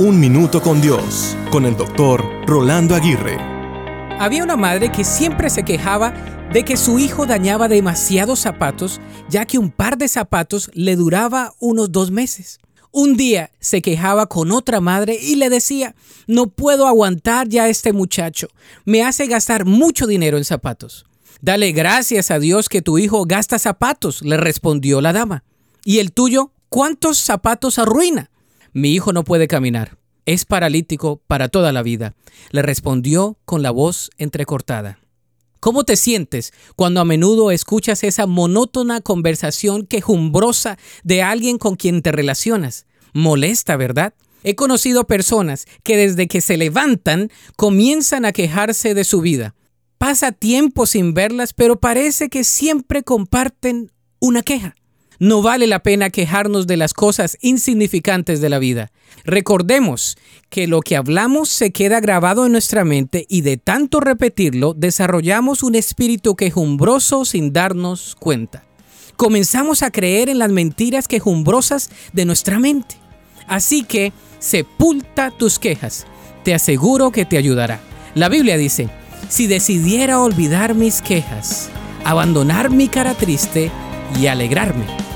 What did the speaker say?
Un Minuto con Dios, con el doctor Rolando Aguirre. Había una madre que siempre se quejaba de que su hijo dañaba demasiados zapatos, ya que un par de zapatos le duraba unos dos meses. Un día se quejaba con otra madre y le decía, no puedo aguantar ya a este muchacho, me hace gastar mucho dinero en zapatos. Dale gracias a Dios que tu hijo gasta zapatos, le respondió la dama. ¿Y el tuyo cuántos zapatos arruina? Mi hijo no puede caminar. Es paralítico para toda la vida, le respondió con la voz entrecortada. ¿Cómo te sientes cuando a menudo escuchas esa monótona conversación quejumbrosa de alguien con quien te relacionas? Molesta, ¿verdad? He conocido personas que desde que se levantan comienzan a quejarse de su vida. Pasa tiempo sin verlas, pero parece que siempre comparten una queja. No vale la pena quejarnos de las cosas insignificantes de la vida. Recordemos que lo que hablamos se queda grabado en nuestra mente y de tanto repetirlo desarrollamos un espíritu quejumbroso sin darnos cuenta. Comenzamos a creer en las mentiras quejumbrosas de nuestra mente. Así que sepulta tus quejas. Te aseguro que te ayudará. La Biblia dice, si decidiera olvidar mis quejas, abandonar mi cara triste y alegrarme